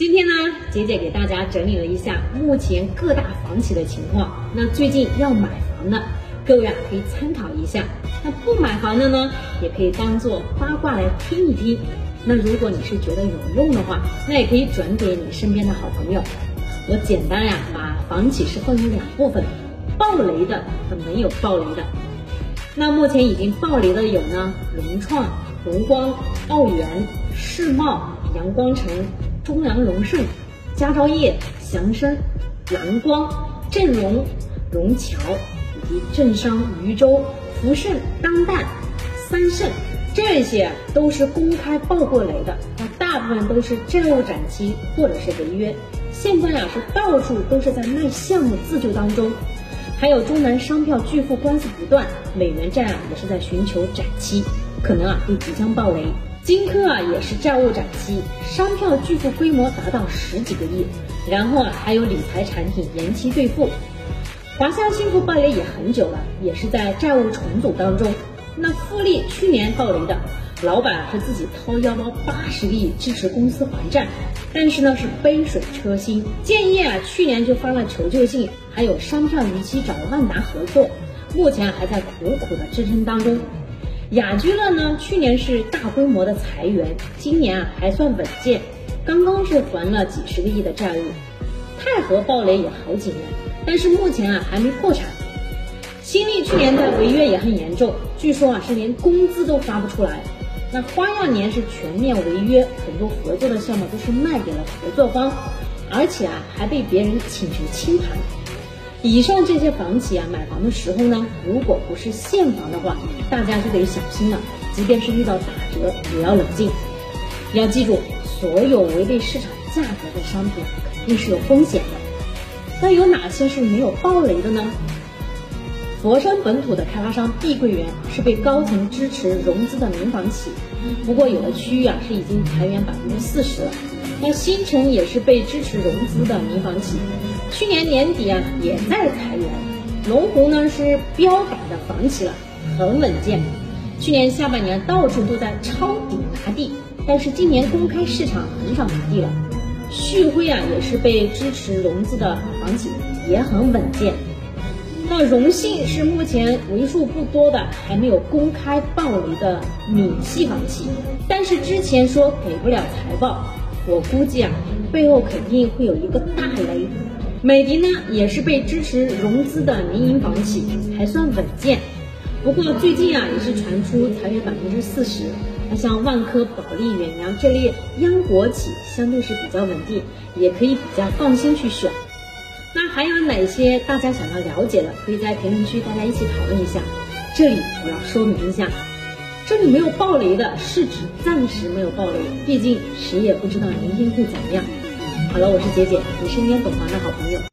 今天呢，姐姐给大家整理了一下目前各大房企的情况。那最近要买房的各位啊，可以参考一下；那不买房的呢，也可以当做八卦来听一听。那如果你是觉得有用的话，那也可以转给你身边的好朋友。我简单呀，把房企是分为两部分：爆雷的和没有爆雷的。那目前已经爆雷的有呢，融创、荣光、奥园、世茂、阳光城。中粮荣盛、佳兆业、祥生、蓝光、振荣、融桥以及正商、渝州、福盛、当代、三盛，这些都是公开爆过雷的。那大部分都是债务展期或者是违约，现在啊是到处都是在卖项目自救当中。还有中南商票巨富官司不断，美元债啊也是在寻求展期，可能啊会即将爆雷。金科啊也是债务展期，商票巨富规模达到十几个亿，然后啊还有理财产品延期兑付。华夏幸福暴雷也很久了，也是在债务重组当中。那富力去年暴雷的，老板是自己掏腰包八十个亿支持公司还债，但是呢是杯水车薪。建业啊去年就发了求救信，还有商票逾期找万达合作，目前还在苦苦的支撑当中。雅居乐呢，去年是大规模的裁员，今年啊还算稳健，刚刚是还了几十个亿的债务。泰禾暴雷也好几年，但是目前啊还没破产。新力去年的违约也很严重，据说啊是连工资都发不出来。那花样年是全面违约，很多合作的项目都是卖给了合作方，而且啊还被别人请求清盘。以上这些房企啊，买房的时候呢，如果不是现房的话，大家就得小心了。即便是遇到打折，也要冷静。要记住，所有违背市场价格的商品肯定是有风险的。那有哪些是没有暴雷的呢？佛山本土的开发商碧桂园是被高层支持融资的民房企，不过有的区域啊是已经裁员百分之四十了。那新城也是被支持融资的民房企。去年年底啊，也在裁员。龙湖呢是标杆的房企了，很稳健。去年下半年到处都在抄底拿地，但是今年公开市场很少拿地了。旭辉啊也是被支持融资的房企，也很稳健。那荣信是目前为数不多的还没有公开爆雷的闽系房企，但是之前说给不了财报，我估计啊背后肯定会有一个大雷。美的呢也是被支持融资的民营房企，还算稳健。不过最近啊也是传出裁员百分之四十。那像万科、保利、远洋这类央国企，相对是比较稳定，也可以比较放心去选。那还有哪些大家想要了解的，可以在评论区大家一起讨论一下。这里我要说明一下，这里没有暴雷的是指暂时没有暴雷，毕竟谁也不知道明天会怎么样。好了，我是姐姐，你身边懂行的好朋友。